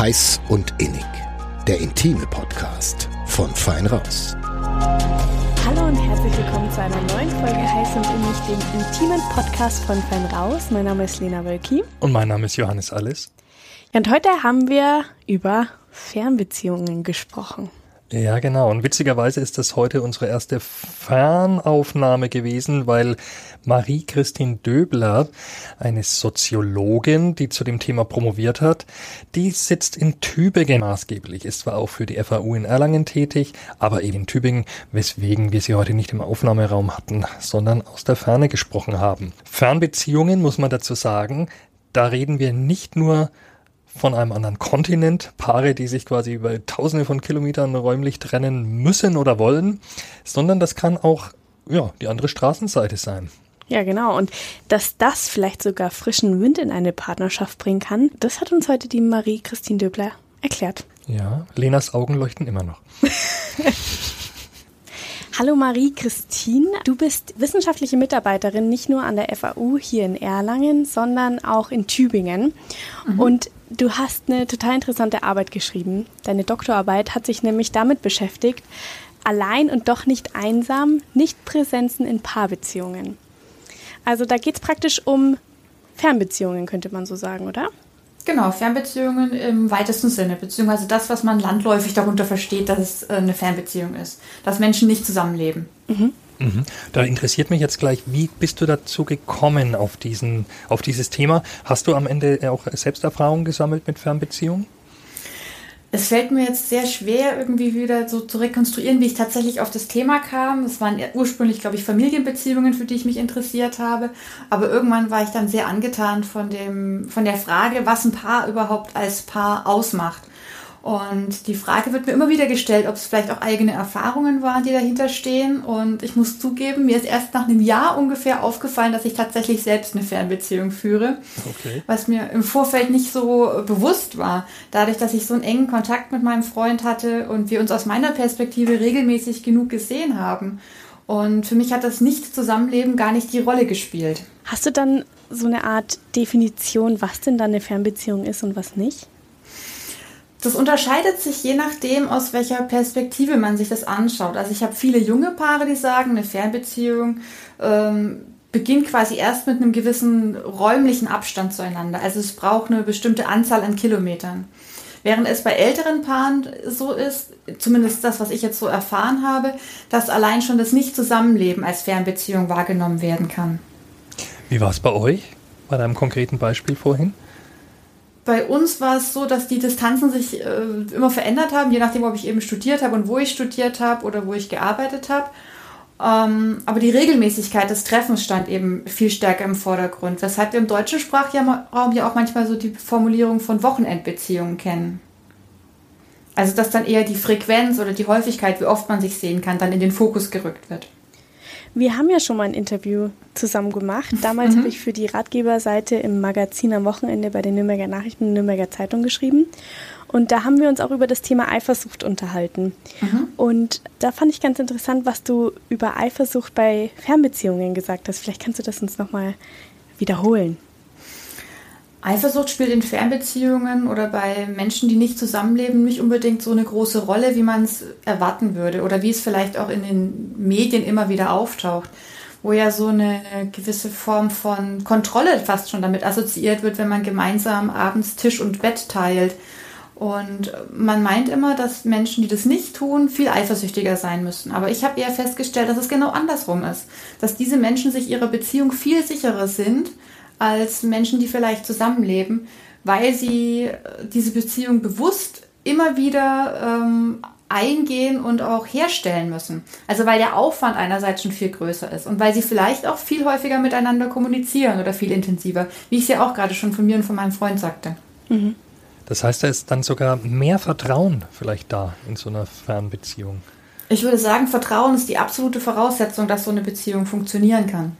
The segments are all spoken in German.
Heiß und Innig. Der intime Podcast von Fein Raus. Hallo und herzlich willkommen zu einer neuen Folge Heiß und Innig, dem intimen Podcast von Fein Raus. Mein Name ist Lena Wölki. Und mein Name ist Johannes Alles. Und heute haben wir über Fernbeziehungen gesprochen. Ja, genau. Und witzigerweise ist das heute unsere erste Fernaufnahme gewesen, weil Marie-Christine Döbler, eine Soziologin, die zu dem Thema promoviert hat, die sitzt in Tübingen maßgeblich, ist zwar auch für die FAU in Erlangen tätig, aber eben in Tübingen, weswegen wir sie heute nicht im Aufnahmeraum hatten, sondern aus der Ferne gesprochen haben. Fernbeziehungen, muss man dazu sagen, da reden wir nicht nur von einem anderen Kontinent, Paare, die sich quasi über tausende von Kilometern räumlich trennen müssen oder wollen, sondern das kann auch ja, die andere Straßenseite sein. Ja, genau. Und dass das vielleicht sogar frischen Wind in eine Partnerschaft bringen kann, das hat uns heute die Marie-Christine Döbler erklärt. Ja, Lenas Augen leuchten immer noch. Hallo Marie-Christine, du bist wissenschaftliche Mitarbeiterin nicht nur an der FAU hier in Erlangen, sondern auch in Tübingen. Mhm. Und du hast eine total interessante Arbeit geschrieben. Deine Doktorarbeit hat sich nämlich damit beschäftigt, allein und doch nicht einsam, Nichtpräsenzen in Paarbeziehungen. Also da geht es praktisch um Fernbeziehungen, könnte man so sagen, oder? Genau, Fernbeziehungen im weitesten Sinne, beziehungsweise das, was man landläufig darunter versteht, dass es äh, eine Fernbeziehung ist, dass Menschen nicht zusammenleben. Mhm. Mhm. Da interessiert mich jetzt gleich, wie bist du dazu gekommen auf diesen, auf dieses Thema? Hast du am Ende auch Selbsterfahrungen gesammelt mit Fernbeziehungen? Es fällt mir jetzt sehr schwer, irgendwie wieder so zu rekonstruieren, wie ich tatsächlich auf das Thema kam. Es waren ursprünglich, glaube ich, Familienbeziehungen, für die ich mich interessiert habe. Aber irgendwann war ich dann sehr angetan von, dem, von der Frage, was ein Paar überhaupt als Paar ausmacht. Und die Frage wird mir immer wieder gestellt, ob es vielleicht auch eigene Erfahrungen waren, die dahinter stehen. Und ich muss zugeben, mir ist erst nach einem Jahr ungefähr aufgefallen, dass ich tatsächlich selbst eine Fernbeziehung führe. Okay. Was mir im Vorfeld nicht so bewusst war. Dadurch, dass ich so einen engen Kontakt mit meinem Freund hatte und wir uns aus meiner Perspektive regelmäßig genug gesehen haben. Und für mich hat das Nicht-Zusammenleben gar nicht die Rolle gespielt. Hast du dann so eine Art Definition, was denn dann eine Fernbeziehung ist und was nicht? Das unterscheidet sich je nachdem, aus welcher Perspektive man sich das anschaut. Also ich habe viele junge Paare, die sagen, eine Fernbeziehung ähm, beginnt quasi erst mit einem gewissen räumlichen Abstand zueinander. Also es braucht eine bestimmte Anzahl an Kilometern. Während es bei älteren Paaren so ist, zumindest das, was ich jetzt so erfahren habe, dass allein schon das Nicht-Zusammenleben als Fernbeziehung wahrgenommen werden kann. Wie war es bei euch, bei deinem konkreten Beispiel vorhin? Bei uns war es so, dass die Distanzen sich äh, immer verändert haben, je nachdem, ob ich eben studiert habe und wo ich studiert habe oder wo ich gearbeitet habe. Ähm, aber die Regelmäßigkeit des Treffens stand eben viel stärker im Vordergrund, weshalb wir im deutschen Sprachraum ja auch manchmal so die Formulierung von Wochenendbeziehungen kennen. Also dass dann eher die Frequenz oder die Häufigkeit, wie oft man sich sehen kann, dann in den Fokus gerückt wird. Wir haben ja schon mal ein Interview zusammen gemacht. Damals mhm. habe ich für die Ratgeberseite im Magazin am Wochenende bei den Nürnberger Nachrichten und Nürnberger Zeitung geschrieben. Und da haben wir uns auch über das Thema Eifersucht unterhalten. Mhm. Und da fand ich ganz interessant, was du über Eifersucht bei Fernbeziehungen gesagt hast. Vielleicht kannst du das uns nochmal wiederholen. Eifersucht spielt in Fernbeziehungen oder bei Menschen, die nicht zusammenleben, nicht unbedingt so eine große Rolle, wie man es erwarten würde oder wie es vielleicht auch in den Medien immer wieder auftaucht, wo ja so eine gewisse Form von Kontrolle fast schon damit assoziiert wird, wenn man gemeinsam abends Tisch und Bett teilt. Und man meint immer, dass Menschen, die das nicht tun, viel eifersüchtiger sein müssen. Aber ich habe eher festgestellt, dass es genau andersrum ist. Dass diese Menschen sich ihrer Beziehung viel sicherer sind als Menschen, die vielleicht zusammenleben, weil sie äh, diese Beziehung bewusst immer wieder ähm, eingehen und auch herstellen müssen. Also weil der Aufwand einerseits schon viel größer ist und weil sie vielleicht auch viel häufiger miteinander kommunizieren oder viel intensiver, wie ich es ja auch gerade schon von mir und von meinem Freund sagte. Mhm. Das heißt, da ist dann sogar mehr Vertrauen vielleicht da in so einer Fernbeziehung. Ich würde sagen, Vertrauen ist die absolute Voraussetzung, dass so eine Beziehung funktionieren kann.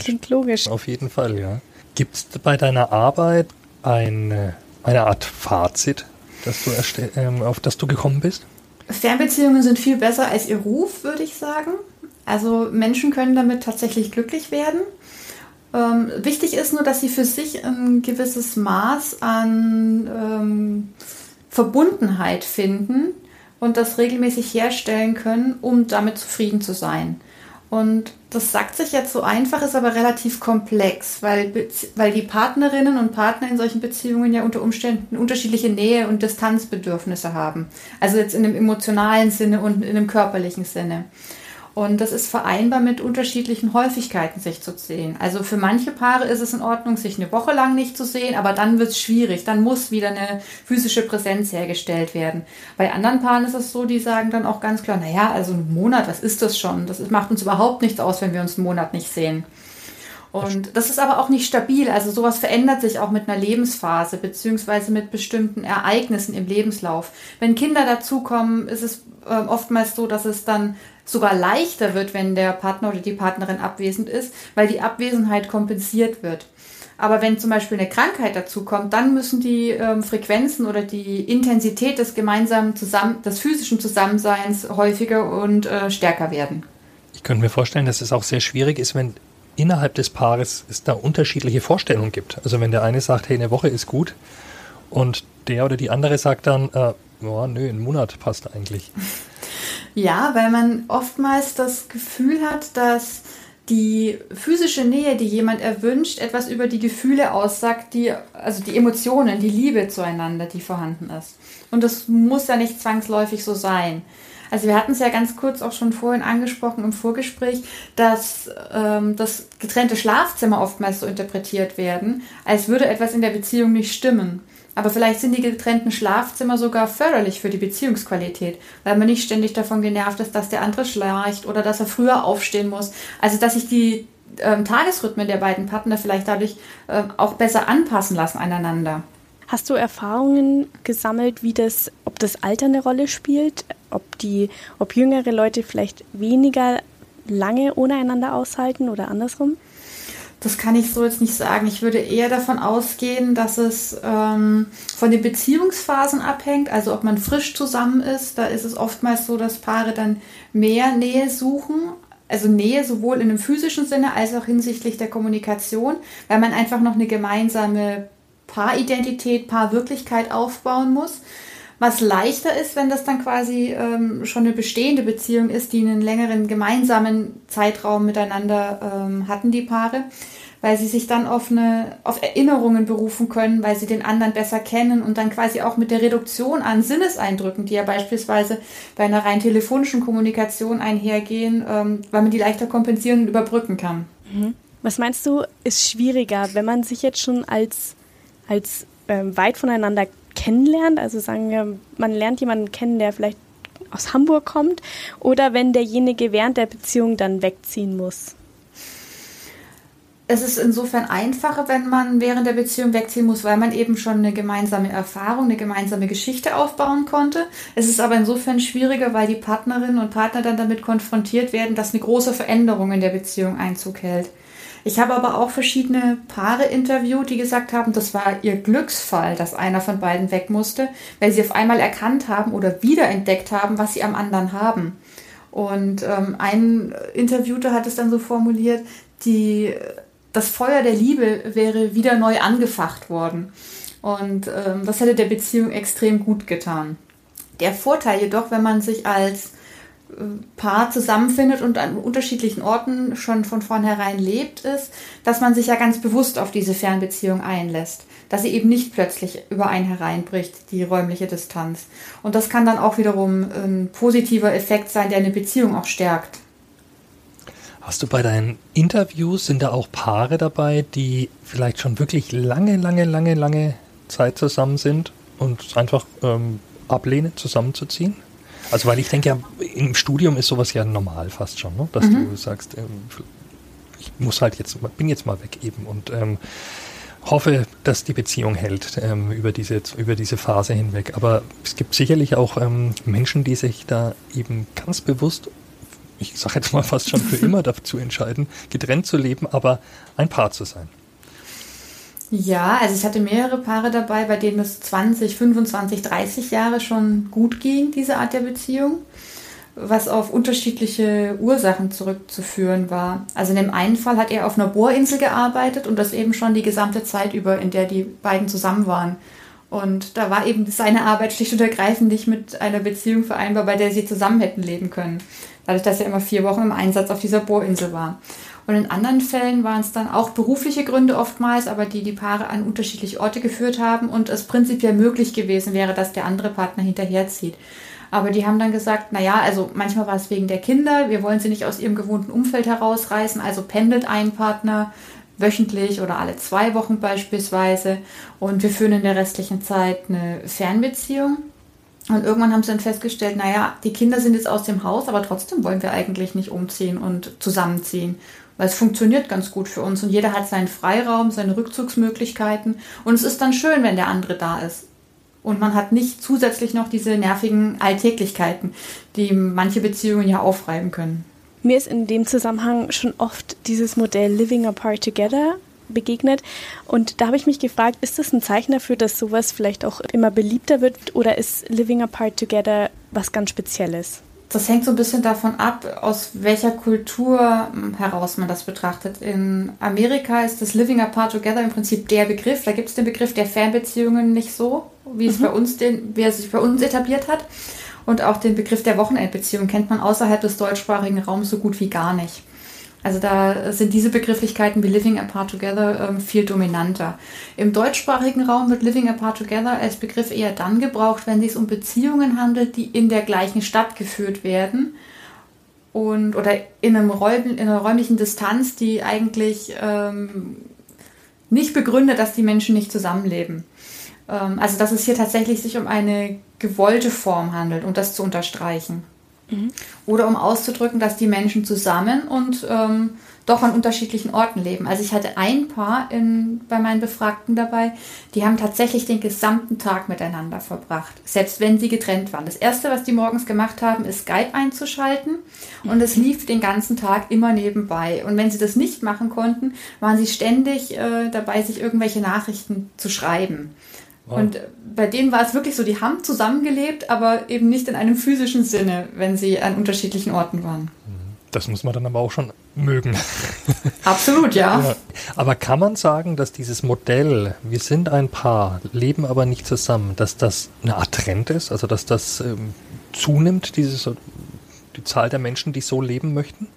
Klingt logisch. Auf jeden Fall, ja. Gibt es bei deiner Arbeit eine, eine Art Fazit, das du ähm, auf das du gekommen bist? Fernbeziehungen sind viel besser als ihr Ruf, würde ich sagen. Also Menschen können damit tatsächlich glücklich werden. Ähm, wichtig ist nur, dass sie für sich ein gewisses Maß an ähm, Verbundenheit finden und das regelmäßig herstellen können, um damit zufrieden zu sein. Und das sagt sich jetzt so einfach, ist aber relativ komplex, weil, weil die Partnerinnen und Partner in solchen Beziehungen ja unter Umständen unterschiedliche Nähe- und Distanzbedürfnisse haben. Also jetzt in einem emotionalen Sinne und in einem körperlichen Sinne. Und das ist vereinbar mit unterschiedlichen Häufigkeiten, sich zu sehen. Also für manche Paare ist es in Ordnung, sich eine Woche lang nicht zu sehen, aber dann wird es schwierig. Dann muss wieder eine physische Präsenz hergestellt werden. Bei anderen Paaren ist es so, die sagen dann auch ganz klar, naja, also ein Monat, was ist das schon? Das macht uns überhaupt nichts aus, wenn wir uns einen Monat nicht sehen. Und das ist aber auch nicht stabil. Also sowas verändert sich auch mit einer Lebensphase beziehungsweise mit bestimmten Ereignissen im Lebenslauf. Wenn Kinder dazukommen, ist es äh, oftmals so, dass es dann sogar leichter wird, wenn der Partner oder die Partnerin abwesend ist, weil die Abwesenheit kompensiert wird. Aber wenn zum Beispiel eine Krankheit dazu kommt, dann müssen die ähm, Frequenzen oder die Intensität des gemeinsamen Zusammen des physischen Zusammenseins häufiger und äh, stärker werden. Ich könnte mir vorstellen, dass es auch sehr schwierig ist, wenn innerhalb des Paares es da unterschiedliche Vorstellungen gibt. Also wenn der eine sagt, hey, eine Woche ist gut und der oder die andere sagt dann, äh, oh, nö, ein Monat passt eigentlich. Ja, weil man oftmals das Gefühl hat, dass die physische Nähe, die jemand erwünscht, etwas über die Gefühle aussagt, die, also die Emotionen, die Liebe zueinander, die vorhanden ist. Und das muss ja nicht zwangsläufig so sein. Also wir hatten es ja ganz kurz auch schon vorhin angesprochen im Vorgespräch, dass ähm, das getrennte Schlafzimmer oftmals so interpretiert werden, als würde etwas in der Beziehung nicht stimmen. Aber vielleicht sind die getrennten Schlafzimmer sogar förderlich für die Beziehungsqualität, weil man nicht ständig davon genervt ist, dass der andere schleicht oder dass er früher aufstehen muss. Also dass sich die ähm, Tagesrhythmen der beiden Partner vielleicht dadurch äh, auch besser anpassen lassen aneinander. Hast du Erfahrungen gesammelt, wie das, ob das Alter eine Rolle spielt, ob die, ob jüngere Leute vielleicht weniger lange ohne einander aushalten oder andersrum? Das kann ich so jetzt nicht sagen. Ich würde eher davon ausgehen, dass es ähm, von den Beziehungsphasen abhängt. Also ob man frisch zusammen ist, da ist es oftmals so, dass Paare dann mehr Nähe suchen. Also Nähe sowohl in einem physischen Sinne als auch hinsichtlich der Kommunikation, weil man einfach noch eine gemeinsame Paaridentität, Paarwirklichkeit aufbauen muss. Was leichter ist, wenn das dann quasi ähm, schon eine bestehende Beziehung ist, die einen längeren gemeinsamen Zeitraum miteinander ähm, hatten, die Paare, weil sie sich dann auf, eine, auf Erinnerungen berufen können, weil sie den anderen besser kennen und dann quasi auch mit der Reduktion an Sinneseindrücken, die ja beispielsweise bei einer rein telefonischen Kommunikation einhergehen, ähm, weil man die leichter kompensieren und überbrücken kann. Mhm. Was meinst du, ist schwieriger, wenn man sich jetzt schon als, als ähm, weit voneinander kennenlernt, also sagen wir, man lernt jemanden kennen, der vielleicht aus Hamburg kommt, oder wenn derjenige während der Beziehung dann wegziehen muss? Es ist insofern einfacher, wenn man während der Beziehung wegziehen muss, weil man eben schon eine gemeinsame Erfahrung, eine gemeinsame Geschichte aufbauen konnte. Es ist aber insofern schwieriger, weil die Partnerinnen und Partner dann damit konfrontiert werden, dass eine große Veränderung in der Beziehung Einzug hält. Ich habe aber auch verschiedene Paare interviewt, die gesagt haben, das war ihr Glücksfall, dass einer von beiden weg musste, weil sie auf einmal erkannt haben oder wiederentdeckt haben, was sie am anderen haben. Und ähm, ein Interviewter hat es dann so formuliert, die, das Feuer der Liebe wäre wieder neu angefacht worden. Und ähm, das hätte der Beziehung extrem gut getan. Der Vorteil jedoch, wenn man sich als Paar zusammenfindet und an unterschiedlichen Orten schon von vornherein lebt, ist, dass man sich ja ganz bewusst auf diese Fernbeziehung einlässt. Dass sie eben nicht plötzlich über einen hereinbricht, die räumliche Distanz. Und das kann dann auch wiederum ein positiver Effekt sein, der eine Beziehung auch stärkt. Hast du bei deinen Interviews, sind da auch Paare dabei, die vielleicht schon wirklich lange, lange, lange, lange Zeit zusammen sind und einfach ähm, ablehnen, zusammenzuziehen? Also weil ich denke ja, im Studium ist sowas ja normal fast schon, ne? dass mhm. du sagst, ähm, ich muss halt jetzt, bin jetzt mal weg eben und ähm, hoffe, dass die Beziehung hält ähm, über, diese, über diese Phase hinweg. Aber es gibt sicherlich auch ähm, Menschen, die sich da eben ganz bewusst, ich sage jetzt mal fast schon für immer dazu entscheiden, getrennt zu leben, aber ein Paar zu sein. Ja, also ich hatte mehrere Paare dabei, bei denen es 20, 25, 30 Jahre schon gut ging, diese Art der Beziehung, was auf unterschiedliche Ursachen zurückzuführen war. Also in dem einen Fall hat er auf einer Bohrinsel gearbeitet und das eben schon die gesamte Zeit über, in der die beiden zusammen waren. Und da war eben seine Arbeit schlicht und ergreifend nicht mit einer Beziehung vereinbar, bei der sie zusammen hätten leben können. Dadurch, dass er immer vier Wochen im Einsatz auf dieser Bohrinsel war. Und in anderen Fällen waren es dann auch berufliche Gründe oftmals, aber die die Paare an unterschiedliche Orte geführt haben und es prinzipiell möglich gewesen wäre, dass der andere Partner hinterherzieht. Aber die haben dann gesagt, naja, also manchmal war es wegen der Kinder, wir wollen sie nicht aus ihrem gewohnten Umfeld herausreißen, also pendelt ein Partner wöchentlich oder alle zwei Wochen beispielsweise und wir führen in der restlichen Zeit eine Fernbeziehung. Und irgendwann haben sie dann festgestellt, naja, die Kinder sind jetzt aus dem Haus, aber trotzdem wollen wir eigentlich nicht umziehen und zusammenziehen. Weil es funktioniert ganz gut für uns und jeder hat seinen Freiraum, seine Rückzugsmöglichkeiten. Und es ist dann schön, wenn der andere da ist. Und man hat nicht zusätzlich noch diese nervigen Alltäglichkeiten, die manche Beziehungen ja aufreiben können. Mir ist in dem Zusammenhang schon oft dieses Modell Living Apart Together begegnet. Und da habe ich mich gefragt, ist das ein Zeichen dafür, dass sowas vielleicht auch immer beliebter wird oder ist Living Apart Together was ganz Spezielles? Das hängt so ein bisschen davon ab, aus welcher Kultur hm, heraus man das betrachtet. In Amerika ist das Living Apart Together im Prinzip der Begriff. Da gibt es den Begriff der Fernbeziehungen nicht so, wie mhm. es bei uns den, wie er sich bei uns etabliert hat. Und auch den Begriff der Wochenendbeziehung kennt man außerhalb des deutschsprachigen Raums so gut wie gar nicht. Also da sind diese Begrifflichkeiten wie Living Apart Together ähm, viel dominanter. Im deutschsprachigen Raum wird Living Apart Together als Begriff eher dann gebraucht, wenn es um Beziehungen handelt, die in der gleichen Stadt geführt werden und oder in, einem Räum, in einer räumlichen Distanz, die eigentlich ähm, nicht begründet, dass die Menschen nicht zusammenleben. Ähm, also dass es hier tatsächlich sich um eine gewollte Form handelt, um das zu unterstreichen. Mhm. Oder um auszudrücken, dass die Menschen zusammen und ähm, doch an unterschiedlichen Orten leben. Also ich hatte ein Paar in, bei meinen Befragten dabei, die haben tatsächlich den gesamten Tag miteinander verbracht, selbst wenn sie getrennt waren. Das Erste, was die morgens gemacht haben, ist Skype einzuschalten und es lief den ganzen Tag immer nebenbei. Und wenn sie das nicht machen konnten, waren sie ständig äh, dabei, sich irgendwelche Nachrichten zu schreiben. Und bei denen war es wirklich so, die haben zusammengelebt, aber eben nicht in einem physischen Sinne, wenn sie an unterschiedlichen Orten waren. Das muss man dann aber auch schon mögen. Absolut, ja. ja. Aber kann man sagen, dass dieses Modell, wir sind ein Paar, leben aber nicht zusammen, dass das eine Art Trend ist? Also dass das ähm, zunimmt, dieses, die Zahl der Menschen, die so leben möchten?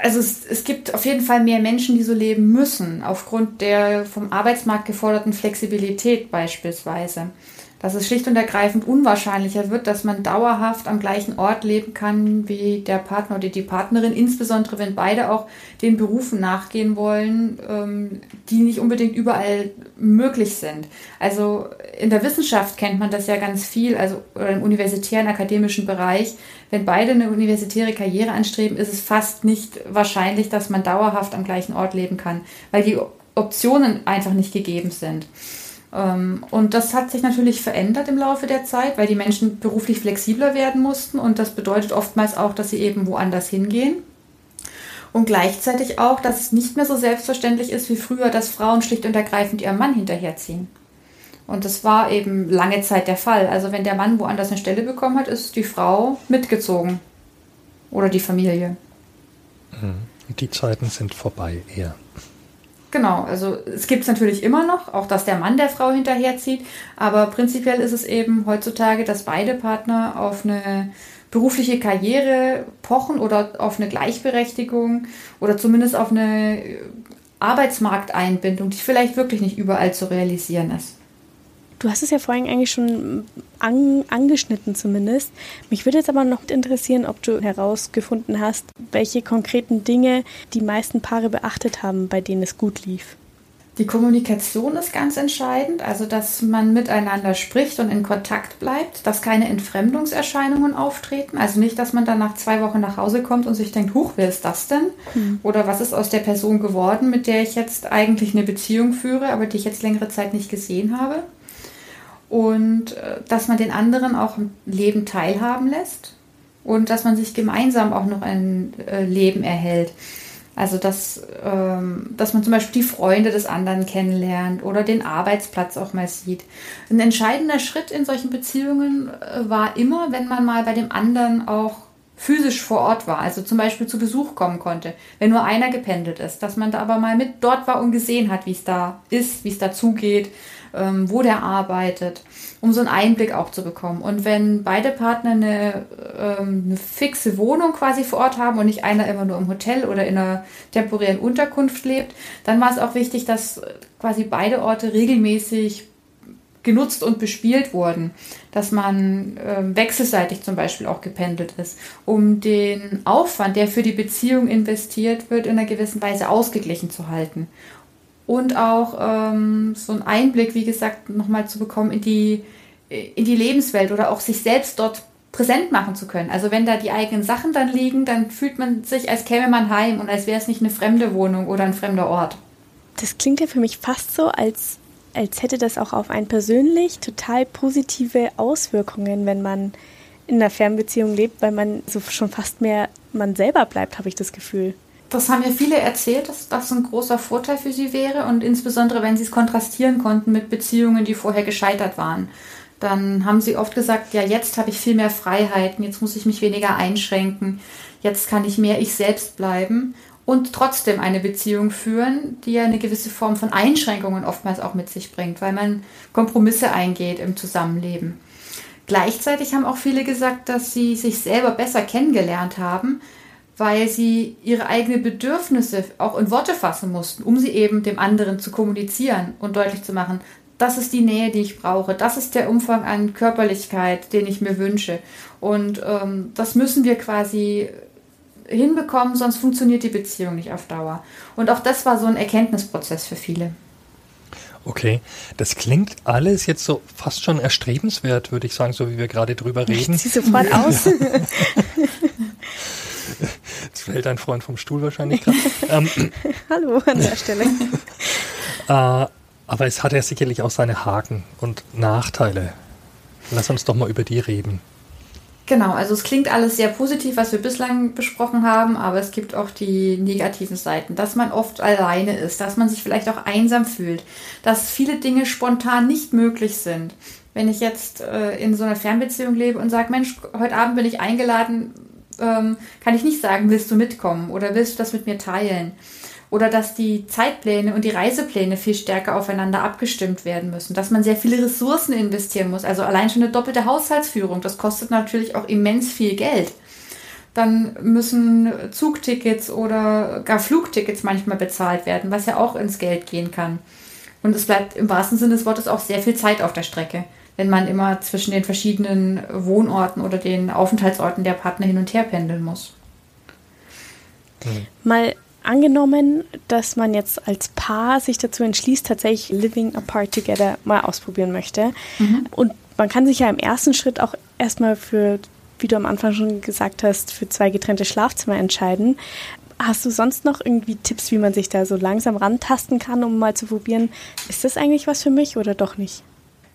Also es, es gibt auf jeden Fall mehr Menschen, die so leben müssen, aufgrund der vom Arbeitsmarkt geforderten Flexibilität beispielsweise dass es schlicht und ergreifend unwahrscheinlicher wird, dass man dauerhaft am gleichen Ort leben kann wie der Partner oder die Partnerin, insbesondere wenn beide auch den Berufen nachgehen wollen, ähm, die nicht unbedingt überall möglich sind. Also in der Wissenschaft kennt man das ja ganz viel, also im universitären akademischen Bereich. Wenn beide eine universitäre Karriere anstreben, ist es fast nicht wahrscheinlich, dass man dauerhaft am gleichen Ort leben kann, weil die Optionen einfach nicht gegeben sind. Ähm, und das hat sich natürlich verändert im Laufe der Zeit, weil die Menschen beruflich flexibler werden mussten und das bedeutet oftmals auch, dass sie eben woanders hingehen. Und gleichzeitig auch, dass es nicht mehr so selbstverständlich ist wie früher, dass Frauen schlicht und ergreifend ihrem Mann hinterherziehen. Und das war eben lange Zeit der Fall. Also wenn der Mann woanders eine Stelle bekommen hat, ist die Frau mitgezogen. Oder die Familie. Mhm. Die Zeiten sind vorbei, eher. Genau, also es gibt es natürlich immer noch, auch dass der Mann der Frau hinterherzieht, aber prinzipiell ist es eben heutzutage, dass beide Partner auf eine berufliche Karriere pochen oder auf eine Gleichberechtigung oder zumindest auf eine Arbeitsmarkteinbindung, die vielleicht wirklich nicht überall zu realisieren ist. Du hast es ja vorhin eigentlich schon an, angeschnitten zumindest. Mich würde jetzt aber noch interessieren, ob du herausgefunden hast, welche konkreten Dinge die meisten Paare beachtet haben, bei denen es gut lief. Die Kommunikation ist ganz entscheidend, also dass man miteinander spricht und in Kontakt bleibt, dass keine Entfremdungserscheinungen auftreten, also nicht, dass man dann nach zwei Wochen nach Hause kommt und sich denkt, huch, wer ist das denn? Hm. Oder was ist aus der Person geworden, mit der ich jetzt eigentlich eine Beziehung führe, aber die ich jetzt längere Zeit nicht gesehen habe und äh, dass man den anderen auch im Leben teilhaben lässt und dass man sich gemeinsam auch noch ein äh, Leben erhält. Also dass, ähm, dass man zum Beispiel die Freunde des anderen kennenlernt oder den Arbeitsplatz auch mal sieht. Ein entscheidender Schritt in solchen Beziehungen äh, war immer, wenn man mal bei dem anderen auch physisch vor Ort war, also zum Beispiel zu Besuch kommen konnte, wenn nur einer gependelt ist, dass man da aber mal mit dort war und gesehen hat, wie es da ist, wie es da zugeht, ähm, wo der arbeitet, um so einen Einblick auch zu bekommen. Und wenn beide Partner eine, ähm, eine fixe Wohnung quasi vor Ort haben und nicht einer immer nur im Hotel oder in einer temporären Unterkunft lebt, dann war es auch wichtig, dass quasi beide Orte regelmäßig genutzt und bespielt wurden, dass man äh, wechselseitig zum Beispiel auch gependelt ist, um den Aufwand, der für die Beziehung investiert wird, in einer gewissen Weise ausgeglichen zu halten. Und auch ähm, so einen Einblick, wie gesagt, nochmal zu bekommen in die, in die Lebenswelt oder auch sich selbst dort präsent machen zu können. Also wenn da die eigenen Sachen dann liegen, dann fühlt man sich, als käme man heim und als wäre es nicht eine fremde Wohnung oder ein fremder Ort. Das klingt ja für mich fast so, als als hätte das auch auf einen persönlich total positive Auswirkungen, wenn man in einer Fernbeziehung lebt, weil man so schon fast mehr man selber bleibt, habe ich das Gefühl. Das haben ja viele erzählt, dass das ein großer Vorteil für sie wäre und insbesondere, wenn sie es kontrastieren konnten mit Beziehungen, die vorher gescheitert waren. Dann haben sie oft gesagt, ja, jetzt habe ich viel mehr Freiheiten, jetzt muss ich mich weniger einschränken, jetzt kann ich mehr ich selbst bleiben und trotzdem eine Beziehung führen, die ja eine gewisse Form von Einschränkungen oftmals auch mit sich bringt, weil man Kompromisse eingeht im Zusammenleben. Gleichzeitig haben auch viele gesagt, dass sie sich selber besser kennengelernt haben, weil sie ihre eigenen Bedürfnisse auch in Worte fassen mussten, um sie eben dem anderen zu kommunizieren und deutlich zu machen, das ist die Nähe, die ich brauche, das ist der Umfang an Körperlichkeit, den ich mir wünsche. Und ähm, das müssen wir quasi hinbekommen, sonst funktioniert die Beziehung nicht auf Dauer. Und auch das war so ein Erkenntnisprozess für viele. Okay, das klingt alles jetzt so fast schon erstrebenswert, würde ich sagen, so wie wir gerade drüber reden. Ich sofort aus. Jetzt fällt ein Freund vom Stuhl wahrscheinlich gerade. ähm, Hallo an der Stelle. äh, aber es hat ja sicherlich auch seine Haken und Nachteile. Lass uns doch mal über die reden. Genau, also es klingt alles sehr positiv, was wir bislang besprochen haben, aber es gibt auch die negativen Seiten, dass man oft alleine ist, dass man sich vielleicht auch einsam fühlt, dass viele Dinge spontan nicht möglich sind. Wenn ich jetzt äh, in so einer Fernbeziehung lebe und sage, Mensch, heute Abend bin ich eingeladen, ähm, kann ich nicht sagen, willst du mitkommen oder willst du das mit mir teilen? oder dass die Zeitpläne und die Reisepläne viel stärker aufeinander abgestimmt werden müssen, dass man sehr viele Ressourcen investieren muss. Also allein schon eine doppelte Haushaltsführung, das kostet natürlich auch immens viel Geld. Dann müssen Zugtickets oder gar Flugtickets manchmal bezahlt werden, was ja auch ins Geld gehen kann. Und es bleibt im wahrsten Sinne des Wortes auch sehr viel Zeit auf der Strecke, wenn man immer zwischen den verschiedenen Wohnorten oder den Aufenthaltsorten der Partner hin und her pendeln muss. Mal angenommen, dass man jetzt als Paar sich dazu entschließt, tatsächlich Living Apart Together mal ausprobieren möchte. Mhm. Und man kann sich ja im ersten Schritt auch erstmal für, wie du am Anfang schon gesagt hast, für zwei getrennte Schlafzimmer entscheiden. Hast du sonst noch irgendwie Tipps, wie man sich da so langsam rantasten kann, um mal zu probieren, ist das eigentlich was für mich oder doch nicht?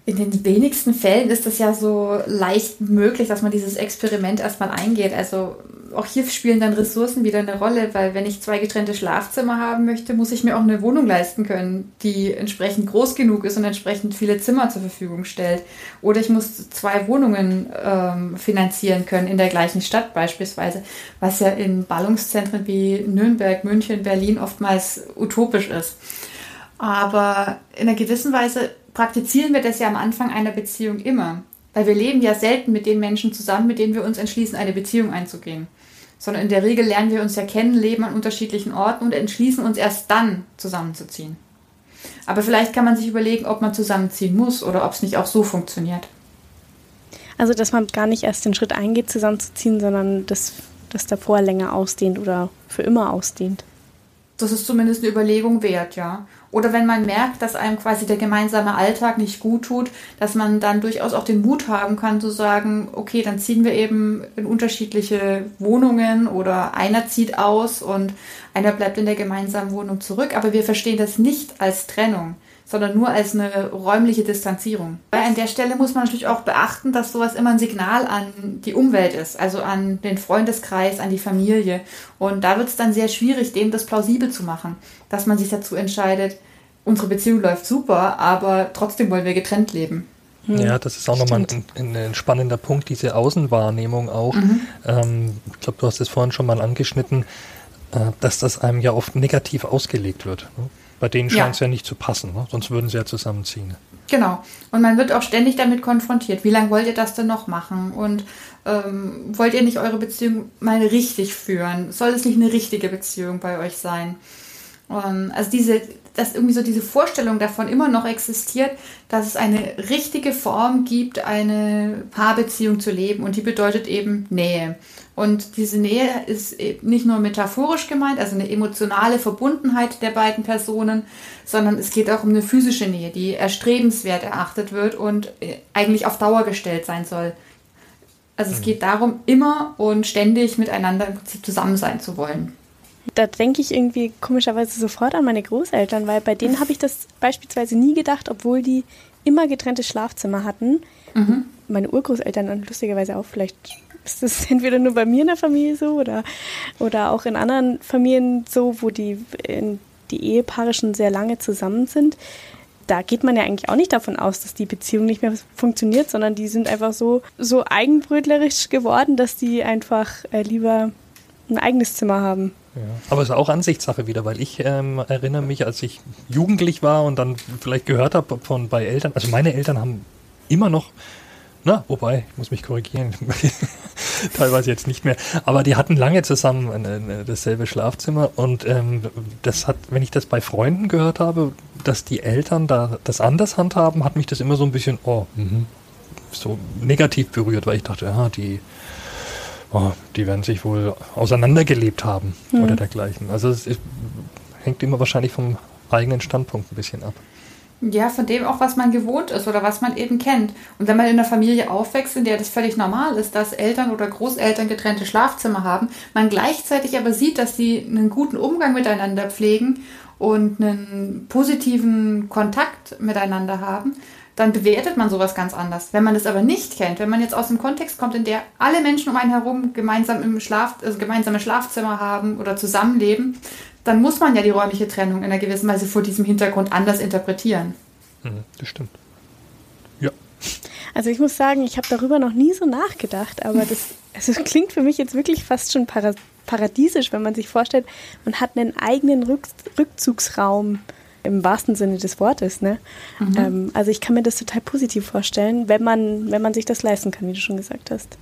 In den wenigsten Fällen ist es ja so leicht möglich, dass man dieses Experiment erstmal eingeht. Also auch hier spielen dann Ressourcen wieder eine Rolle, weil wenn ich zwei getrennte Schlafzimmer haben möchte, muss ich mir auch eine Wohnung leisten können, die entsprechend groß genug ist und entsprechend viele Zimmer zur Verfügung stellt. Oder ich muss zwei Wohnungen ähm, finanzieren können in der gleichen Stadt beispielsweise, was ja in Ballungszentren wie Nürnberg, München, Berlin oftmals utopisch ist. Aber in einer gewissen Weise praktizieren wir das ja am Anfang einer Beziehung immer. Weil wir leben ja selten mit den Menschen zusammen, mit denen wir uns entschließen, eine Beziehung einzugehen sondern in der Regel lernen wir uns ja kennen, leben an unterschiedlichen Orten und entschließen uns erst dann zusammenzuziehen. Aber vielleicht kann man sich überlegen, ob man zusammenziehen muss oder ob es nicht auch so funktioniert. Also, dass man gar nicht erst den Schritt eingeht, zusammenzuziehen, sondern das, das davor länger ausdehnt oder für immer ausdehnt. Das ist zumindest eine Überlegung wert, ja. Oder wenn man merkt, dass einem quasi der gemeinsame Alltag nicht gut tut, dass man dann durchaus auch den Mut haben kann zu sagen, okay, dann ziehen wir eben in unterschiedliche Wohnungen oder einer zieht aus und einer bleibt in der gemeinsamen Wohnung zurück. Aber wir verstehen das nicht als Trennung, sondern nur als eine räumliche Distanzierung. Weil an der Stelle muss man natürlich auch beachten, dass sowas immer ein Signal an die Umwelt ist, also an den Freundeskreis, an die Familie. Und da wird es dann sehr schwierig, dem das plausibel zu machen, dass man sich dazu entscheidet, unsere Beziehung läuft super, aber trotzdem wollen wir getrennt leben. Hm. Ja, das ist auch nochmal ein, ein, spannender Punkt, diese Außenwahrnehmung auch. Mhm. Ähm, ich glaube, du hast es vorhin schon mal angeschnitten, äh, dass das einem ja oft negativ ausgelegt wird. Ne? Bei denen scheint es ja. ja nicht zu passen, ne? sonst würden sie ja zusammenziehen. Genau. Und man wird auch ständig damit konfrontiert. Wie lange wollt ihr das denn noch machen? Und ähm, wollt ihr nicht eure Beziehung mal richtig führen? Soll es nicht eine richtige Beziehung bei euch sein? Um, also diese, dass irgendwie so diese Vorstellung davon immer noch existiert, dass es eine richtige Form gibt, eine Paarbeziehung zu leben und die bedeutet eben Nähe. Und diese Nähe ist nicht nur metaphorisch gemeint, also eine emotionale Verbundenheit der beiden Personen, sondern es geht auch um eine physische Nähe, die erstrebenswert erachtet wird und äh, eigentlich auf Dauer gestellt sein soll. Also es mhm. geht darum, immer und ständig miteinander im Prinzip zusammen sein zu wollen. Da denke ich irgendwie komischerweise sofort an meine Großeltern, weil bei denen habe ich das beispielsweise nie gedacht, obwohl die immer getrennte Schlafzimmer hatten. Mhm. Meine Urgroßeltern und lustigerweise auch vielleicht ist das entweder nur bei mir in der Familie so oder, oder auch in anderen Familien so, wo die, die Ehepaare schon sehr lange zusammen sind. Da geht man ja eigentlich auch nicht davon aus, dass die Beziehung nicht mehr funktioniert, sondern die sind einfach so, so eigenbrötlerisch geworden, dass die einfach äh, lieber ein eigenes Zimmer haben. Ja. Aber es ist auch Ansichtssache wieder, weil ich ähm, erinnere mich, als ich jugendlich war und dann vielleicht gehört habe von bei Eltern, also meine Eltern haben immer noch, na, wobei, ich muss mich korrigieren, teilweise jetzt nicht mehr, aber die hatten lange zusammen äh, dasselbe Schlafzimmer und ähm, das hat, wenn ich das bei Freunden gehört habe, dass die Eltern da das anders handhaben, hat mich das immer so ein bisschen, oh, mh, so negativ berührt, weil ich dachte, ja, die oh, die werden sich wohl auseinandergelebt haben mhm. oder dergleichen. Also es ist, hängt immer wahrscheinlich vom eigenen Standpunkt ein bisschen ab. Ja, von dem auch, was man gewohnt ist oder was man eben kennt. Und wenn man in einer Familie aufwächst, in der das völlig normal ist, dass Eltern oder Großeltern getrennte Schlafzimmer haben, man gleichzeitig aber sieht, dass sie einen guten Umgang miteinander pflegen und einen positiven Kontakt miteinander haben, dann bewertet man sowas ganz anders. Wenn man das aber nicht kennt, wenn man jetzt aus dem Kontext kommt, in der alle Menschen um einen herum gemeinsam im Schlaf, also gemeinsame Schlafzimmer haben oder zusammenleben, dann muss man ja die räumliche Trennung in einer gewissen Weise vor diesem Hintergrund anders interpretieren. Mhm, das stimmt. Ja. Also ich muss sagen, ich habe darüber noch nie so nachgedacht, aber das also klingt für mich jetzt wirklich fast schon paradiesisch, wenn man sich vorstellt, man hat einen eigenen Rück Rückzugsraum im wahrsten Sinne des Wortes. Ne? Mhm. Ähm, also ich kann mir das total positiv vorstellen, wenn man, wenn man sich das leisten kann, wie du schon gesagt hast.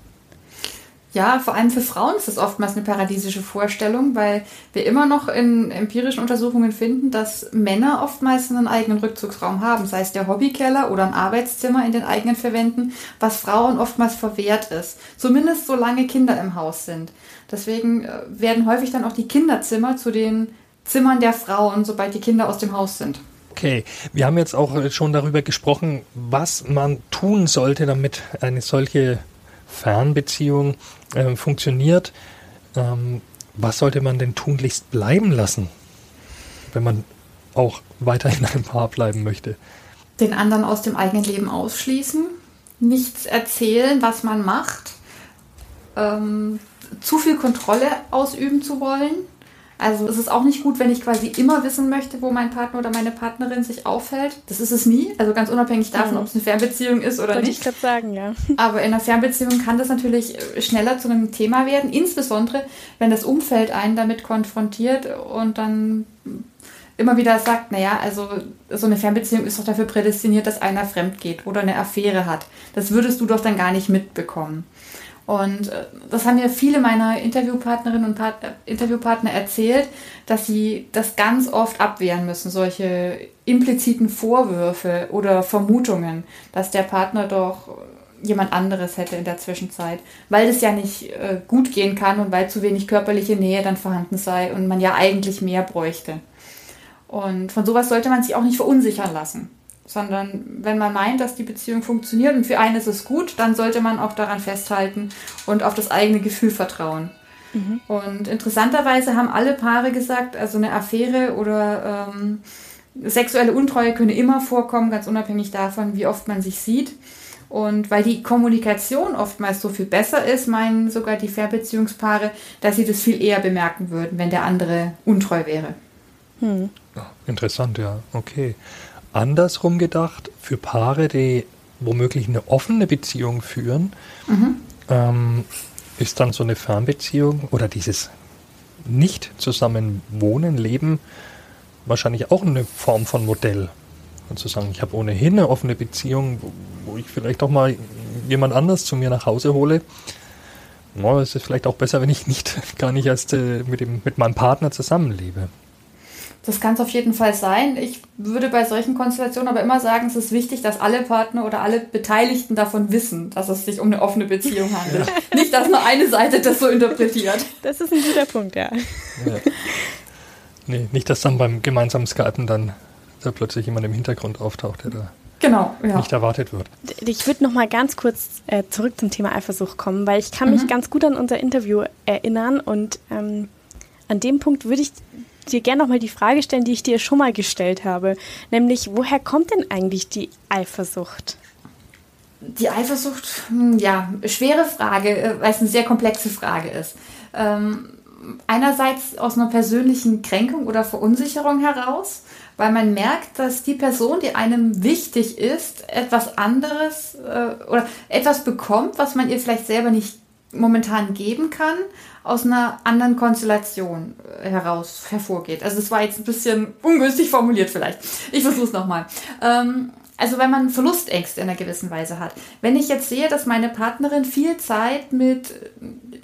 Ja, vor allem für Frauen ist das oftmals eine paradiesische Vorstellung, weil wir immer noch in empirischen Untersuchungen finden, dass Männer oftmals einen eigenen Rückzugsraum haben, sei es der Hobbykeller oder ein Arbeitszimmer in den eigenen Verwänden, was Frauen oftmals verwehrt ist. Zumindest solange Kinder im Haus sind. Deswegen äh, werden häufig dann auch die Kinderzimmer zu den Zimmern der Frauen, sobald die Kinder aus dem Haus sind. Okay, wir haben jetzt auch schon darüber gesprochen, was man tun sollte, damit eine solche Fernbeziehung äh, funktioniert. Ähm, was sollte man denn tunlichst bleiben lassen, wenn man auch weiter in einem Paar bleiben möchte? Den anderen aus dem eigenen Leben ausschließen, nichts erzählen, was man macht, ähm, zu viel Kontrolle ausüben zu wollen, also es ist auch nicht gut, wenn ich quasi immer wissen möchte, wo mein Partner oder meine Partnerin sich aufhält. Das ist es nie. Also ganz unabhängig davon, mhm. ob es eine Fernbeziehung ist oder Wollte nicht. ich gerade sagen, ja. Aber in einer Fernbeziehung kann das natürlich äh, schneller zu einem Thema werden, insbesondere wenn das Umfeld einen damit konfrontiert und dann immer wieder sagt, naja, also so eine Fernbeziehung ist doch dafür prädestiniert, dass einer fremd geht oder eine Affäre hat. Das würdest du doch dann gar nicht mitbekommen. Und äh, das haben mir viele meiner Interviewpartnerinnen und Part äh, Interviewpartner erzählt, dass sie das ganz oft abwehren müssen, solche impliziten Vorwürfe oder Vermutungen, dass der Partner doch jemand anderes hätte in der Zwischenzeit, weil es ja nicht äh, gut gehen kann und weil zu wenig körperliche Nähe dann vorhanden sei und man ja eigentlich mehr bräuchte. Und von sowas sollte man sich auch nicht verunsichern lassen sondern wenn man meint, dass die Beziehung funktioniert und für einen ist es gut, dann sollte man auch daran festhalten und auf das eigene Gefühl vertrauen. Mhm. Und interessanterweise haben alle Paare gesagt, also eine Affäre oder ähm, sexuelle Untreue könne immer vorkommen, ganz unabhängig davon, wie oft man sich sieht. Und weil die Kommunikation oftmals so viel besser ist, meinen sogar die Fernbeziehungspaare, dass sie das viel eher bemerken würden, wenn der andere untreu wäre. Hm. Interessant, ja. Okay andersrum gedacht, für Paare, die womöglich eine offene Beziehung führen, mhm. ähm, ist dann so eine Fernbeziehung oder dieses nicht zusammen wohnen, leben wahrscheinlich auch eine Form von Modell. Und zu sagen, ich habe ohnehin eine offene Beziehung, wo, wo ich vielleicht auch mal jemand anders zu mir nach Hause hole. No, es ist vielleicht auch besser, wenn ich nicht gar nicht erst äh, mit, dem, mit meinem Partner zusammenlebe. Das kann es auf jeden Fall sein. Ich würde bei solchen Konstellationen aber immer sagen, es ist wichtig, dass alle Partner oder alle Beteiligten davon wissen, dass es sich um eine offene Beziehung handelt. Ja. Nicht, dass nur eine Seite das so interpretiert. Das ist ein guter Punkt, ja. ja. Nee, nicht, dass dann beim gemeinsamen Skypen dann da plötzlich jemand im Hintergrund auftaucht, der da genau, ja. nicht erwartet wird. Ich würde noch mal ganz kurz äh, zurück zum Thema Eifersucht kommen, weil ich kann mhm. mich ganz gut an unser Interview erinnern und ähm, an dem Punkt würde ich dir gerne noch mal die Frage stellen, die ich dir schon mal gestellt habe, nämlich woher kommt denn eigentlich die Eifersucht? Die Eifersucht, hm, ja, schwere Frage, äh, weil es eine sehr komplexe Frage ist. Ähm, einerseits aus einer persönlichen Kränkung oder Verunsicherung heraus, weil man merkt, dass die Person, die einem wichtig ist, etwas anderes äh, oder etwas bekommt, was man ihr vielleicht selber nicht momentan geben kann, aus einer anderen Konstellation äh, heraus hervorgeht. Also es war jetzt ein bisschen ungünstig formuliert vielleicht. Ich versuche es nochmal. Ähm, also wenn man Verlustängste in einer gewissen Weise hat. Wenn ich jetzt sehe, dass meine Partnerin viel Zeit mit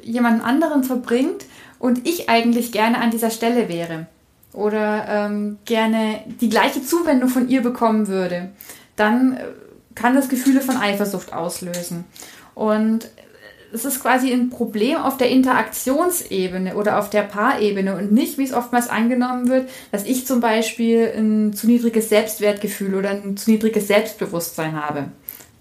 jemand anderem verbringt und ich eigentlich gerne an dieser Stelle wäre oder ähm, gerne die gleiche Zuwendung von ihr bekommen würde, dann äh, kann das Gefühle von Eifersucht auslösen. Und es ist quasi ein Problem auf der Interaktionsebene oder auf der Paarebene und nicht, wie es oftmals angenommen wird, dass ich zum Beispiel ein zu niedriges Selbstwertgefühl oder ein zu niedriges Selbstbewusstsein habe,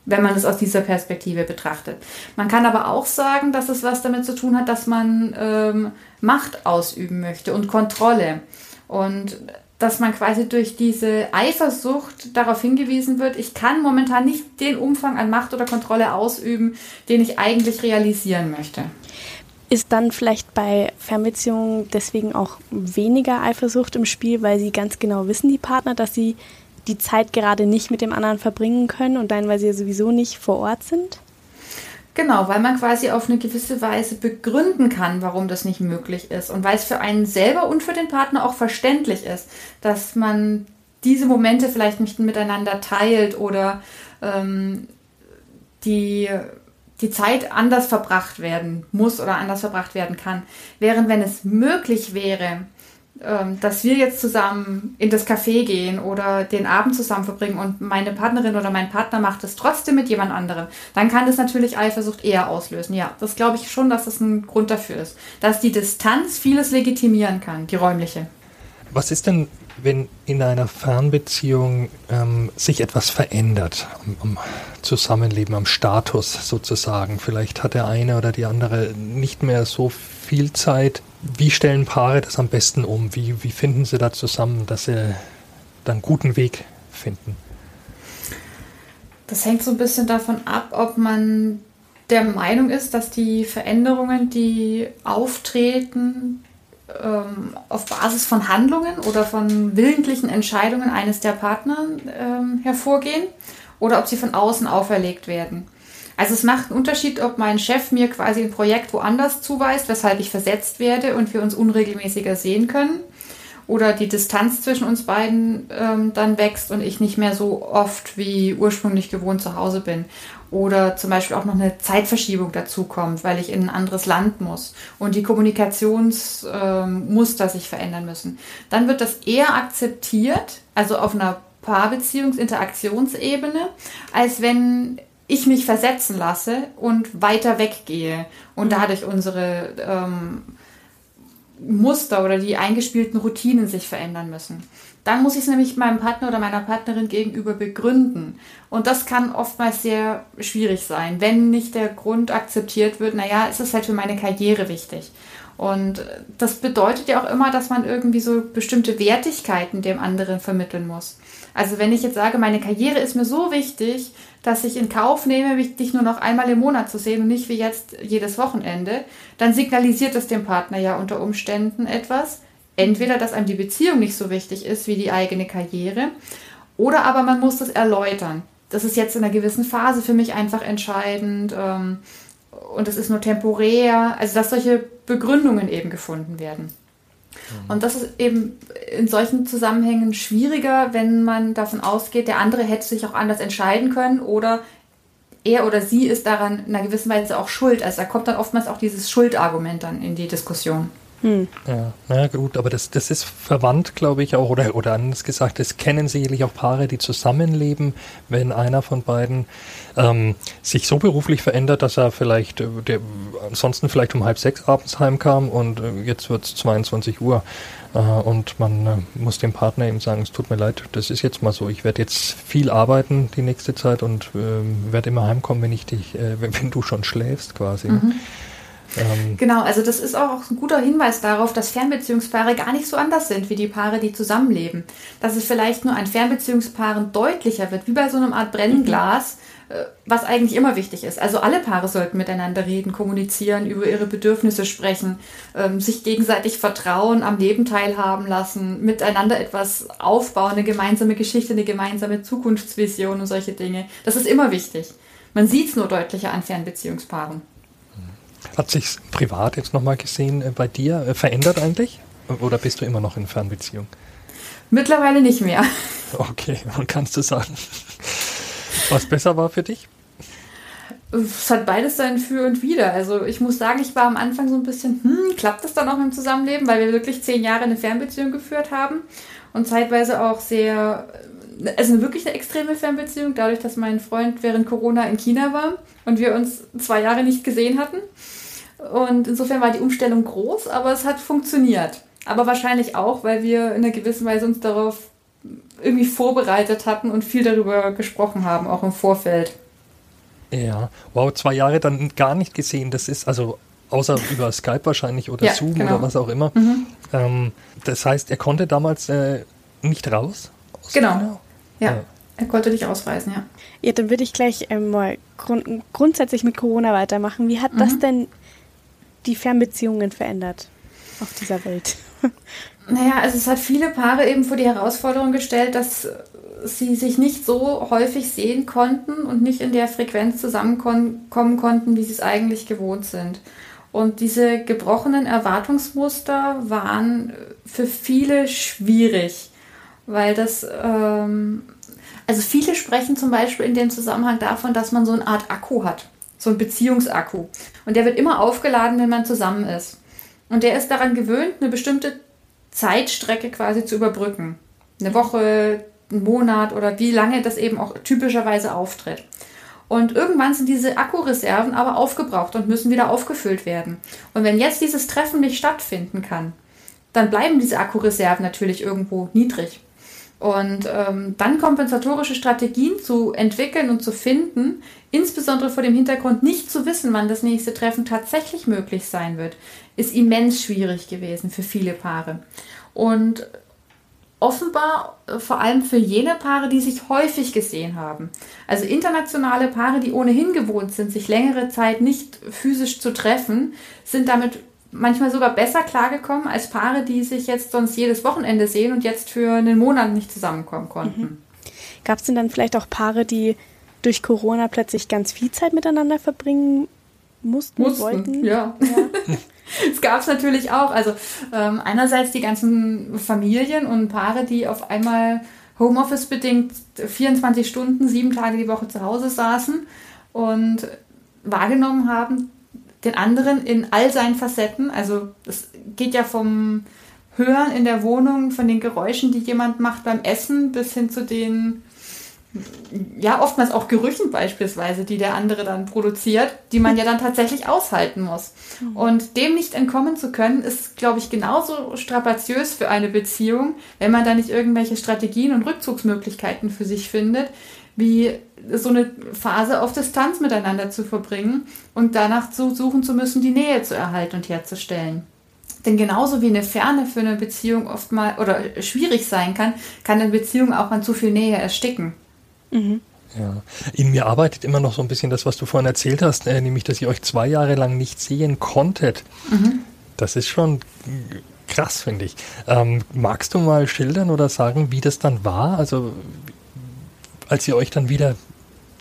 wenn man es aus dieser Perspektive betrachtet. Man kann aber auch sagen, dass es was damit zu tun hat, dass man ähm, Macht ausüben möchte und Kontrolle. Und dass man quasi durch diese Eifersucht darauf hingewiesen wird, ich kann momentan nicht den Umfang an Macht oder Kontrolle ausüben, den ich eigentlich realisieren möchte. Ist dann vielleicht bei Fernbeziehungen deswegen auch weniger Eifersucht im Spiel, weil sie ganz genau wissen, die Partner, dass sie die Zeit gerade nicht mit dem anderen verbringen können und dann, weil sie ja sowieso nicht vor Ort sind? Genau, weil man quasi auf eine gewisse Weise begründen kann, warum das nicht möglich ist. Und weil es für einen selber und für den Partner auch verständlich ist, dass man diese Momente vielleicht nicht miteinander teilt oder ähm, die, die Zeit anders verbracht werden muss oder anders verbracht werden kann. Während wenn es möglich wäre, dass wir jetzt zusammen in das Café gehen oder den Abend zusammen verbringen und meine Partnerin oder mein Partner macht es trotzdem mit jemand anderem, dann kann das natürlich Eifersucht eher auslösen. Ja, das glaube ich schon, dass das ein Grund dafür ist. Dass die Distanz vieles legitimieren kann, die räumliche. Was ist denn, wenn in einer Fernbeziehung ähm, sich etwas verändert am, am, Zusammenleben, am Status sozusagen? Vielleicht hat der eine oder die andere nicht mehr so viel Zeit wie stellen Paare das am besten um? Wie, wie finden sie da zusammen, dass sie dann einen guten Weg finden? Das hängt so ein bisschen davon ab, ob man der Meinung ist, dass die Veränderungen, die auftreten, ähm, auf Basis von Handlungen oder von willentlichen Entscheidungen eines der Partner ähm, hervorgehen oder ob sie von außen auferlegt werden. Also es macht einen Unterschied, ob mein Chef mir quasi ein Projekt woanders zuweist, weshalb ich versetzt werde und wir uns unregelmäßiger sehen können. Oder die Distanz zwischen uns beiden ähm, dann wächst und ich nicht mehr so oft wie ursprünglich gewohnt zu Hause bin. Oder zum Beispiel auch noch eine Zeitverschiebung dazu kommt, weil ich in ein anderes Land muss und die Kommunikationsmuster ähm, sich verändern müssen. Dann wird das eher akzeptiert, also auf einer Paarbeziehungsinteraktionsebene, als wenn ich mich versetzen lasse und weiter weggehe und dadurch unsere ähm, Muster oder die eingespielten Routinen sich verändern müssen. Dann muss ich es nämlich meinem Partner oder meiner Partnerin gegenüber begründen. Und das kann oftmals sehr schwierig sein, wenn nicht der Grund akzeptiert wird, naja, es ist halt für meine Karriere wichtig. Und das bedeutet ja auch immer, dass man irgendwie so bestimmte Wertigkeiten dem anderen vermitteln muss. Also wenn ich jetzt sage, meine Karriere ist mir so wichtig, dass ich in Kauf nehme, dich nur noch einmal im Monat zu sehen und nicht wie jetzt jedes Wochenende, dann signalisiert es dem Partner ja unter Umständen etwas. Entweder, dass einem die Beziehung nicht so wichtig ist wie die eigene Karriere, oder aber man muss das erläutern. Das ist jetzt in einer gewissen Phase für mich einfach entscheidend ähm, und es ist nur temporär. Also, dass solche Begründungen eben gefunden werden. Und das ist eben in solchen Zusammenhängen schwieriger, wenn man davon ausgeht, der andere hätte sich auch anders entscheiden können oder er oder sie ist daran in einer gewissen Weise auch schuld. Also da kommt dann oftmals auch dieses Schuldargument dann in die Diskussion. Hm. Ja, na gut, aber das, das ist verwandt, glaube ich, auch, oder, oder anders gesagt, es kennen sicherlich auch Paare, die zusammenleben, wenn einer von beiden ähm, sich so beruflich verändert, dass er vielleicht, äh, der, ansonsten vielleicht um halb sechs abends heimkam und äh, jetzt wird es 22 Uhr. Äh, und man äh, muss dem Partner eben sagen, es tut mir leid, das ist jetzt mal so, ich werde jetzt viel arbeiten die nächste Zeit und äh, werde immer heimkommen, wenn ich dich, äh, wenn, wenn, du schon schläfst quasi. Mhm. Ähm genau, also das ist auch ein guter Hinweis darauf, dass Fernbeziehungspaare gar nicht so anders sind wie die Paare, die zusammenleben. Dass es vielleicht nur an Fernbeziehungspaaren deutlicher wird, wie bei so einem Art Brennglas, mhm. was eigentlich immer wichtig ist. Also alle Paare sollten miteinander reden, kommunizieren, über ihre Bedürfnisse sprechen, ähm, sich gegenseitig vertrauen, am Leben teilhaben lassen, miteinander etwas aufbauen, eine gemeinsame Geschichte, eine gemeinsame Zukunftsvision und solche Dinge. Das ist immer wichtig. Man sieht es nur deutlicher an Fernbeziehungspaaren. Hat sich privat jetzt nochmal gesehen äh, bei dir äh, verändert eigentlich? Oder bist du immer noch in Fernbeziehung? Mittlerweile nicht mehr. Okay, und kannst du sagen, was besser war für dich? Es hat beides sein Für und Wider. Also ich muss sagen, ich war am Anfang so ein bisschen, hm, klappt das dann auch mit dem Zusammenleben, weil wir wirklich zehn Jahre eine Fernbeziehung geführt haben und zeitweise auch sehr, also wirklich eine extreme Fernbeziehung, dadurch, dass mein Freund während Corona in China war und wir uns zwei Jahre nicht gesehen hatten. Und insofern war die Umstellung groß, aber es hat funktioniert. Aber wahrscheinlich auch, weil wir in einer gewissen Weise uns darauf irgendwie vorbereitet hatten und viel darüber gesprochen haben, auch im Vorfeld. Ja, wow, zwei Jahre dann gar nicht gesehen. Das ist also außer über Skype wahrscheinlich oder ja, Zoom genau. oder was auch immer. Mhm. Ähm, das heißt, er konnte damals äh, nicht raus? Genau. Ja. ja. Er konnte nicht ausreisen, ja. Ja, dann würde ich gleich ähm, mal grund grundsätzlich mit Corona weitermachen. Wie hat mhm. das denn die Fernbeziehungen verändert auf dieser Welt? Naja, also es hat viele Paare eben vor die Herausforderung gestellt, dass sie sich nicht so häufig sehen konnten und nicht in der Frequenz zusammenkommen konnten, wie sie es eigentlich gewohnt sind. Und diese gebrochenen Erwartungsmuster waren für viele schwierig, weil das, ähm, also viele sprechen zum Beispiel in dem Zusammenhang davon, dass man so eine Art Akku hat so ein Beziehungsakku. Und der wird immer aufgeladen, wenn man zusammen ist. Und der ist daran gewöhnt, eine bestimmte Zeitstrecke quasi zu überbrücken. Eine Woche, einen Monat oder wie lange das eben auch typischerweise auftritt. Und irgendwann sind diese Akkureserven aber aufgebraucht und müssen wieder aufgefüllt werden. Und wenn jetzt dieses Treffen nicht stattfinden kann, dann bleiben diese Akkureserven natürlich irgendwo niedrig. Und ähm, dann kompensatorische Strategien zu entwickeln und zu finden, insbesondere vor dem Hintergrund nicht zu wissen, wann das nächste Treffen tatsächlich möglich sein wird, ist immens schwierig gewesen für viele Paare. Und offenbar äh, vor allem für jene Paare, die sich häufig gesehen haben. Also internationale Paare, die ohnehin gewohnt sind, sich längere Zeit nicht physisch zu treffen, sind damit manchmal sogar besser klargekommen als Paare, die sich jetzt sonst jedes Wochenende sehen und jetzt für einen Monat nicht zusammenkommen konnten. Mhm. Gab es denn dann vielleicht auch Paare, die durch Corona plötzlich ganz viel Zeit miteinander verbringen mussten, mussten wollten? Ja. ja. Es gab es natürlich auch. Also ähm, einerseits die ganzen Familien und Paare, die auf einmal Homeoffice bedingt 24 Stunden, sieben Tage die Woche zu Hause saßen und wahrgenommen haben, den anderen in all seinen Facetten. Also es geht ja vom Hören in der Wohnung, von den Geräuschen, die jemand macht beim Essen, bis hin zu den, ja, oftmals auch Gerüchen beispielsweise, die der andere dann produziert, die man ja dann tatsächlich aushalten muss. Mhm. Und dem nicht entkommen zu können, ist, glaube ich, genauso strapaziös für eine Beziehung, wenn man da nicht irgendwelche Strategien und Rückzugsmöglichkeiten für sich findet, wie so eine Phase auf Distanz miteinander zu verbringen und danach zu suchen zu müssen, die Nähe zu erhalten und herzustellen. Denn genauso wie eine Ferne für eine Beziehung oft mal oder schwierig sein kann, kann eine Beziehung auch an zu viel Nähe ersticken. Mhm. Ja. In mir arbeitet immer noch so ein bisschen das, was du vorhin erzählt hast, äh, nämlich, dass ihr euch zwei Jahre lang nicht sehen konntet. Mhm. Das ist schon krass, finde ich. Ähm, magst du mal schildern oder sagen, wie das dann war? Also, als ihr euch dann wieder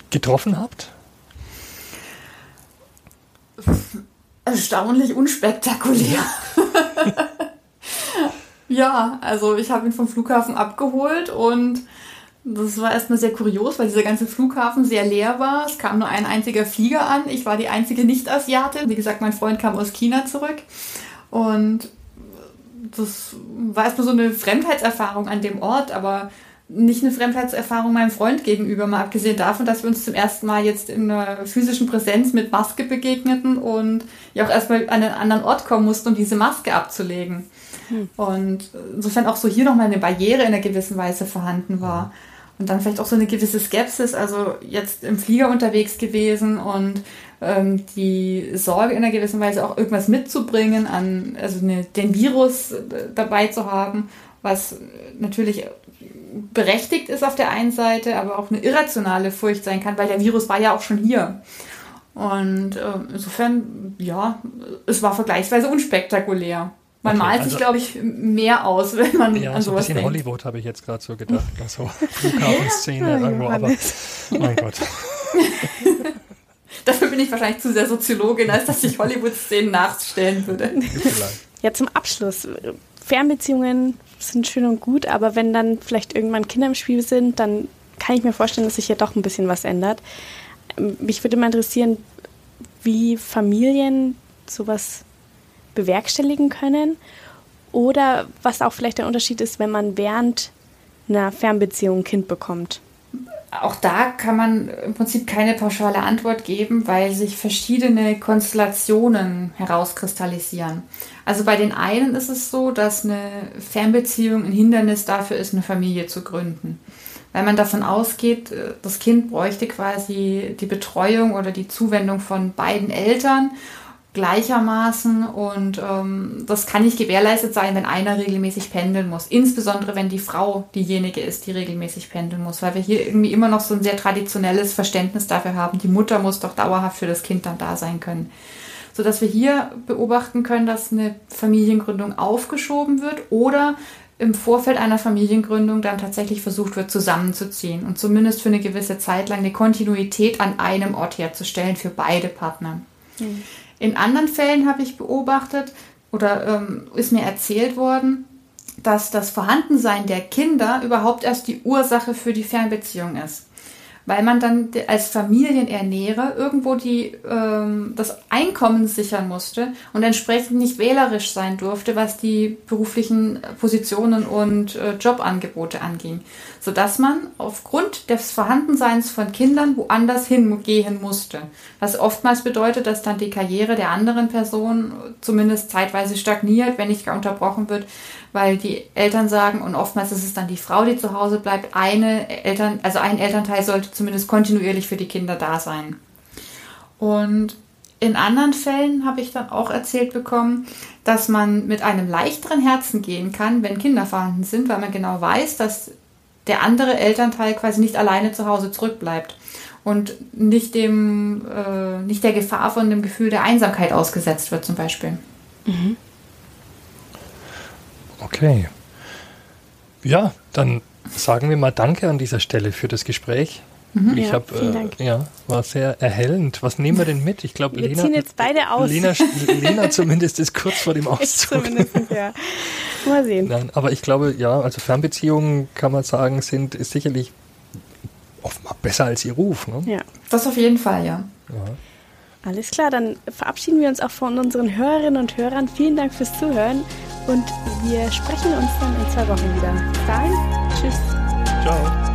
getroffen habt? Erstaunlich unspektakulär. Ja, also ich habe ihn vom Flughafen abgeholt und das war erstmal sehr kurios, weil dieser ganze Flughafen sehr leer war. Es kam nur ein einziger Flieger an. Ich war die einzige Nicht-Asiatin. Wie gesagt, mein Freund kam aus China zurück. Und das war erstmal so eine Fremdheitserfahrung an dem Ort, aber nicht eine Fremdheitserfahrung meinem Freund gegenüber, mal abgesehen davon, dass wir uns zum ersten Mal jetzt in einer physischen Präsenz mit Maske begegneten und ja auch erstmal an einen anderen Ort kommen mussten, um diese Maske abzulegen. Hm. Und insofern auch so hier nochmal eine Barriere in einer gewissen Weise vorhanden war. Und dann vielleicht auch so eine gewisse Skepsis, also jetzt im Flieger unterwegs gewesen und ähm, die Sorge in einer gewissen Weise auch irgendwas mitzubringen, an, also eine, den Virus äh, dabei zu haben, was natürlich berechtigt ist auf der einen Seite, aber auch eine irrationale Furcht sein kann, weil der Virus war ja auch schon hier. Und äh, insofern, ja, es war vergleichsweise unspektakulär. Man okay, malt also, sich, glaube ich, mehr aus, wenn man ja, an so sowas ein bisschen denkt. Hollywood habe ich jetzt gerade so gedacht. Also Flughafenszene ja, irgendwo, aber mein Gott. Dafür bin ich wahrscheinlich zu sehr Soziologin, als dass ich Hollywood-Szenen nachstellen würde. Ja, zum Abschluss. Fernbeziehungen sind schön und gut, aber wenn dann vielleicht irgendwann Kinder im Spiel sind, dann kann ich mir vorstellen, dass sich ja doch ein bisschen was ändert. Mich würde mal interessieren, wie Familien sowas bewerkstelligen können oder was auch vielleicht der Unterschied ist, wenn man während einer Fernbeziehung ein Kind bekommt. Auch da kann man im Prinzip keine pauschale Antwort geben, weil sich verschiedene Konstellationen herauskristallisieren. Also bei den einen ist es so, dass eine Fernbeziehung ein Hindernis dafür ist, eine Familie zu gründen. Weil man davon ausgeht, das Kind bräuchte quasi die Betreuung oder die Zuwendung von beiden Eltern gleichermaßen und ähm, das kann nicht gewährleistet sein, wenn einer regelmäßig pendeln muss. Insbesondere wenn die Frau diejenige ist, die regelmäßig pendeln muss, weil wir hier irgendwie immer noch so ein sehr traditionelles Verständnis dafür haben. Die Mutter muss doch dauerhaft für das Kind dann da sein können. Sodass wir hier beobachten können, dass eine Familiengründung aufgeschoben wird oder im Vorfeld einer Familiengründung dann tatsächlich versucht wird, zusammenzuziehen und zumindest für eine gewisse Zeit lang eine Kontinuität an einem Ort herzustellen für beide Partner. Mhm. In anderen Fällen habe ich beobachtet oder ähm, ist mir erzählt worden, dass das Vorhandensein der Kinder überhaupt erst die Ursache für die Fernbeziehung ist weil man dann als Familienernährer irgendwo die, ähm, das Einkommen sichern musste und entsprechend nicht wählerisch sein durfte, was die beruflichen Positionen und äh, Jobangebote anging, sodass man aufgrund des Vorhandenseins von Kindern woanders hingehen musste, was oftmals bedeutet, dass dann die Karriere der anderen Person zumindest zeitweise stagniert, wenn nicht gar unterbrochen wird, weil die Eltern sagen, und oftmals ist es dann die Frau, die zu Hause bleibt, eine Eltern, also ein Elternteil sollte zumindest kontinuierlich für die Kinder da sein. Und in anderen Fällen habe ich dann auch erzählt bekommen, dass man mit einem leichteren Herzen gehen kann, wenn Kinder vorhanden sind, weil man genau weiß, dass der andere Elternteil quasi nicht alleine zu Hause zurückbleibt und nicht dem, äh, nicht der Gefahr von dem Gefühl der Einsamkeit ausgesetzt wird, zum Beispiel. Mhm. Okay. Ja, dann sagen wir mal Danke an dieser Stelle für das Gespräch. Mhm, ich ja, hab, äh, ja, war sehr erhellend. Was nehmen wir denn mit? Ich glaube, Lena. ziehen jetzt beide aus. Lena, Lena zumindest ist kurz vor dem Auszug. zumindest, ja. Mal sehen. Nein, aber ich glaube, ja, also Fernbeziehungen kann man sagen, sind ist sicherlich offenbar besser als ihr Ruf. Ne? Ja, das auf jeden Fall, ja. ja. Alles klar, dann verabschieden wir uns auch von unseren Hörerinnen und Hörern. Vielen Dank fürs Zuhören und wir sprechen uns dann in zwei Wochen wieder. Bis dahin, tschüss. Ciao.